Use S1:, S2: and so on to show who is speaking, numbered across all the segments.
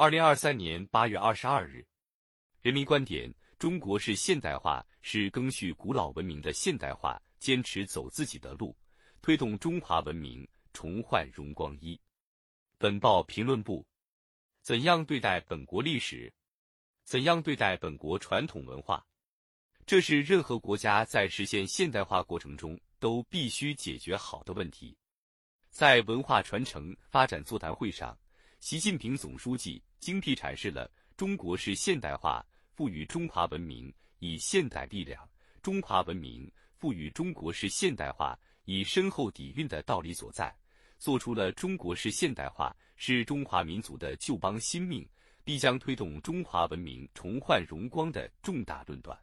S1: 二零二三年八月二十二日，人民观点：中国式现代化是更续古老文明的现代化，坚持走自己的路，推动中华文明重焕荣光一。本报评论部：怎样对待本国历史？怎样对待本国传统文化？这是任何国家在实现现代化过程中都必须解决好的问题。在文化传承发展座谈会上，习近平总书记。精辟阐释了中国式现代化赋予中华文明以现代力量，中华文明赋予中国式现代化以深厚底蕴的道理所在，做出了中国式现代化是中华民族的救邦新命，必将推动中华文明重焕荣光的重大论断。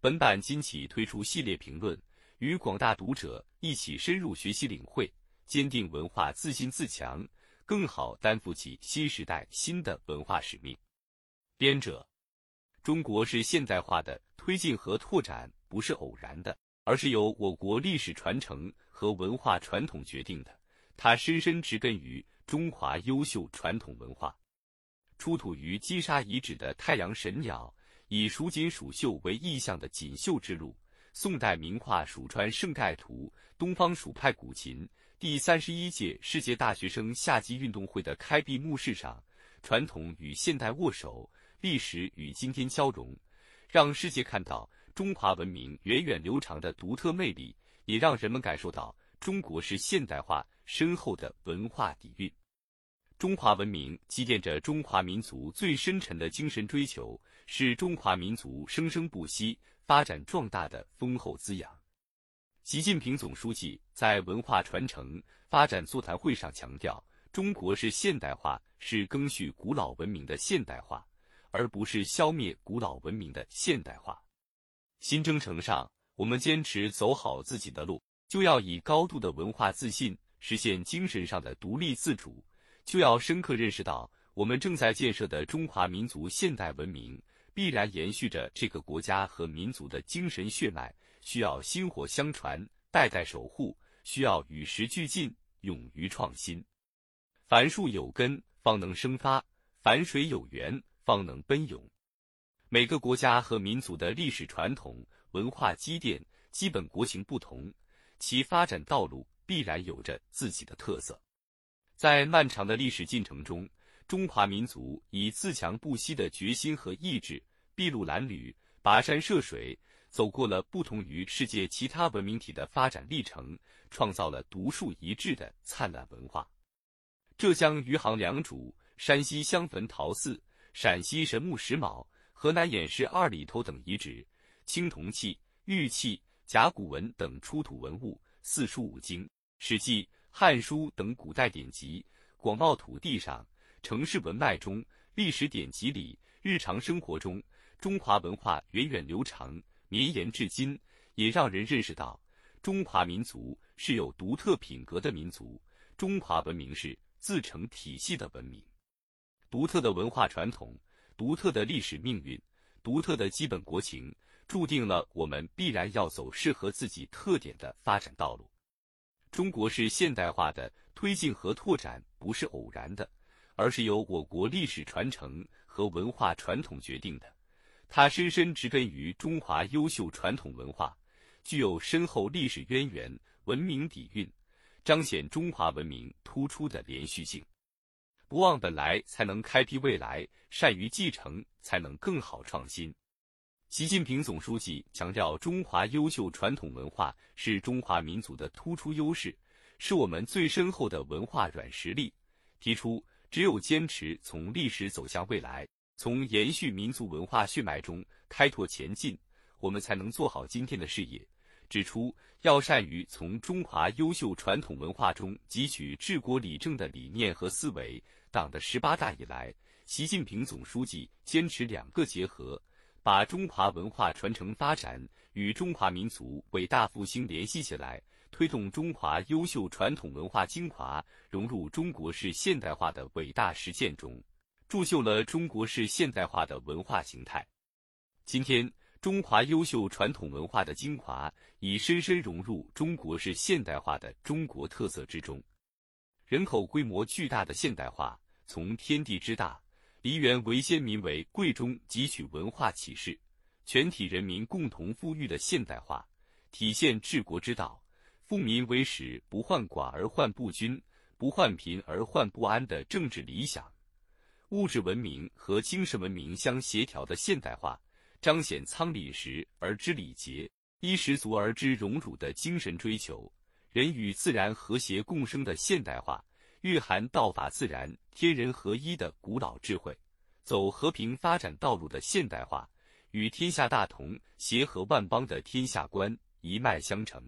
S1: 本版今起推出系列评论，与广大读者一起深入学习领会，坚定文化自信自强。更好担负起新时代新的文化使命。编者：中国是现代化的推进和拓展不是偶然的，而是由我国历史传承和文化传统决定的。它深深植根于中华优秀传统文化。出土于金沙遗址的太阳神鸟，以蜀锦蜀绣为意象的锦绣之路；宋代名画《蜀川胜盖图》，东方蜀派古琴。第三十一届世界大学生夏季运动会的开闭幕式上，传统与现代握手，历史与今天交融，让世界看到中华文明源远流长的独特魅力，也让人们感受到中国式现代化深厚的文化底蕴。中华文明积淀着中华民族最深沉的精神追求，是中华民族生生不息、发展壮大的丰厚滋养。习近平总书记在文化传承发展座谈会上强调，中国式现代化是更续古老文明的现代化，而不是消灭古老文明的现代化。新征程上，我们坚持走好自己的路，就要以高度的文化自信实现精神上的独立自主，就要深刻认识到，我们正在建设的中华民族现代文明必然延续着这个国家和民族的精神血脉。需要薪火相传，代代守护；需要与时俱进，勇于创新。凡树有根，方能生发；凡水有源，方能奔涌。每个国家和民族的历史传统、文化积淀、基本国情不同，其发展道路必然有着自己的特色。在漫长的历史进程中，中华民族以自强不息的决心和意志，筚路蓝缕，跋山涉水。走过了不同于世界其他文明体的发展历程，创造了独树一帜的灿烂文化。浙江余杭良渚、山西襄汾陶寺、陕西神木石卯、河南偃师二里头等遗址，青铜器、玉器、甲骨文等出土文物，四书五经、史记、汉书等古代典籍，广袤土地上，城市文脉中，历史典籍里，日常生活中，中华文化源远流长。绵延至今，也让人认识到，中华民族是有独特品格的民族，中华文明是自成体系的文明，独特的文化传统，独特的历史命运，独特的基本国情，注定了我们必然要走适合自己特点的发展道路。中国式现代化的推进和拓展不是偶然的，而是由我国历史传承和文化传统决定的。它深深植根于中华优秀传统文化，具有深厚历史渊源、文明底蕴，彰显中华文明突出的连续性。不忘本来，才能开辟未来；善于继承，才能更好创新。习近平总书记强调，中华优秀传统文化是中华民族的突出优势，是我们最深厚的文化软实力。提出，只有坚持从历史走向未来。从延续民族文化血脉中开拓前进，我们才能做好今天的事业。指出要善于从中华优秀传统文化中汲取治国理政的理念和思维。党的十八大以来，习近平总书记坚持两个结合，把中华文化传承发展与中华民族伟大复兴联系起来，推动中华优秀传统文化精华融入中国式现代化的伟大实践中。铸就了中国式现代化的文化形态。今天，中华优秀传统文化的精华已深深融入中国式现代化的中国特色之中。人口规模巨大的现代化，从天地之大、梨园为先民为贵中汲取文化启示，全体人民共同富裕的现代化，体现治国之道，富民为始，不患寡而患不均，不患贫而患不安的政治理想，物质文明和精神文明相协调的现代化，彰显仓廪实而知礼节，衣食足而知荣辱的精神追求，人与自然和谐共生的现代化。蕴含道法自然、天人合一的古老智慧，走和平发展道路的现代化，与天下大同、协和万邦的天下观一脉相承。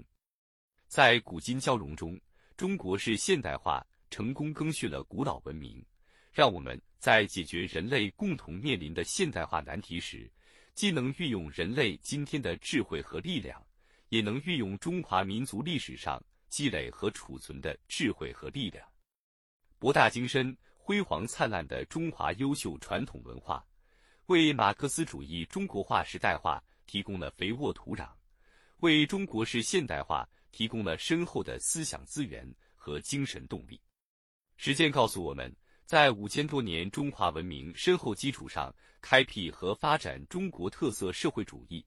S1: 在古今交融中，中国式现代化成功更续了古老文明，让我们在解决人类共同面临的现代化难题时，既能运用人类今天的智慧和力量，也能运用中华民族历史上积累和储存的智慧和力量。博大精深、辉煌灿烂的中华优秀传统文化，为马克思主义中国化时代化提供了肥沃土壤，为中国式现代化提供了深厚的思想资源和精神动力。实践告诉我们，在五千多年中华文明深厚基础上，开辟和发展中国特色社会主义，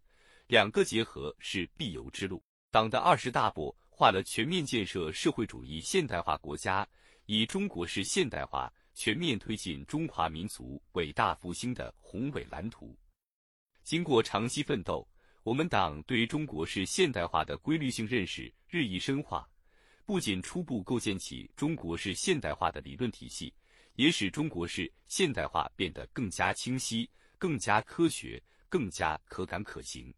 S1: 两个结合是必由之路。党的二十大步画了全面建设社会主义现代化国家。以中国式现代化全面推进中华民族伟大复兴的宏伟蓝图。经过长期奋斗，我们党对中国式现代化的规律性认识日益深化，不仅初步构建起中国式现代化的理论体系，也使中国式现代化变得更加清晰、更加科学、更加可感可行。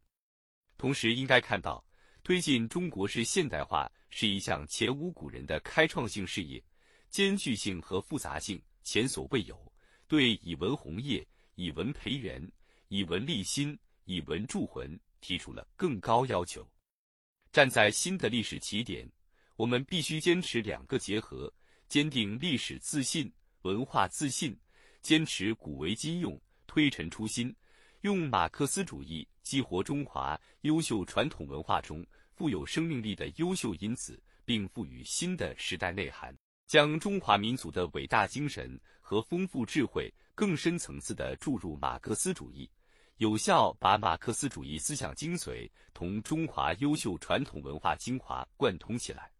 S1: 同时，应该看到，推进中国式现代化是一项前无古人的开创性事业。艰巨性和复杂性前所未有，对以文弘业、以文培元、以文立心、以文铸魂提出了更高要求。站在新的历史起点，我们必须坚持两个结合：坚定历史自信、文化自信；坚持古为今用、推陈出新，用马克思主义激活中华优秀传统文化中富有生命力的优秀因子，并赋予新的时代内涵。将中华民族的伟大精神和丰富智慧更深层次地注入马克思主义，有效把马克思主义思想精髓同中华优秀传统文化精华贯通起来。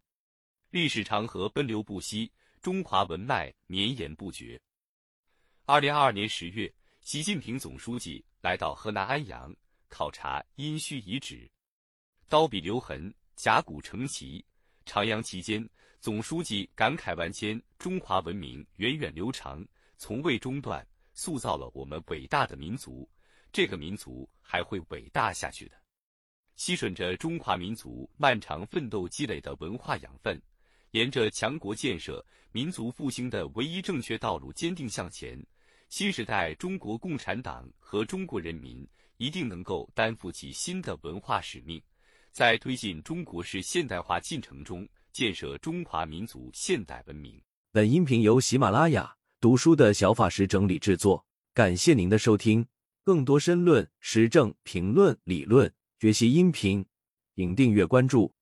S1: 历史长河奔流不息，中华文脉绵延不绝。二零二二年十月，习近平总书记来到河南安阳考察殷墟遗址，刀笔留痕，甲骨成旗。徜徉期间。总书记感慨万千，中华文明源远流长，从未中断，塑造了我们伟大的民族。这个民族还会伟大下去的。吸吮着中华民族漫长奋斗积累的文化养分，沿着强国建设、民族复兴的唯一正确道路坚定向前。新时代中国共产党和中国人民一定能够担负起新的文化使命，在推进中国式现代化进程中。建设中华民族现代文明。
S2: 本音频由喜马拉雅读书的小法师整理制作，感谢您的收听。更多深论、时政评论、理论学习音频，请订阅关注。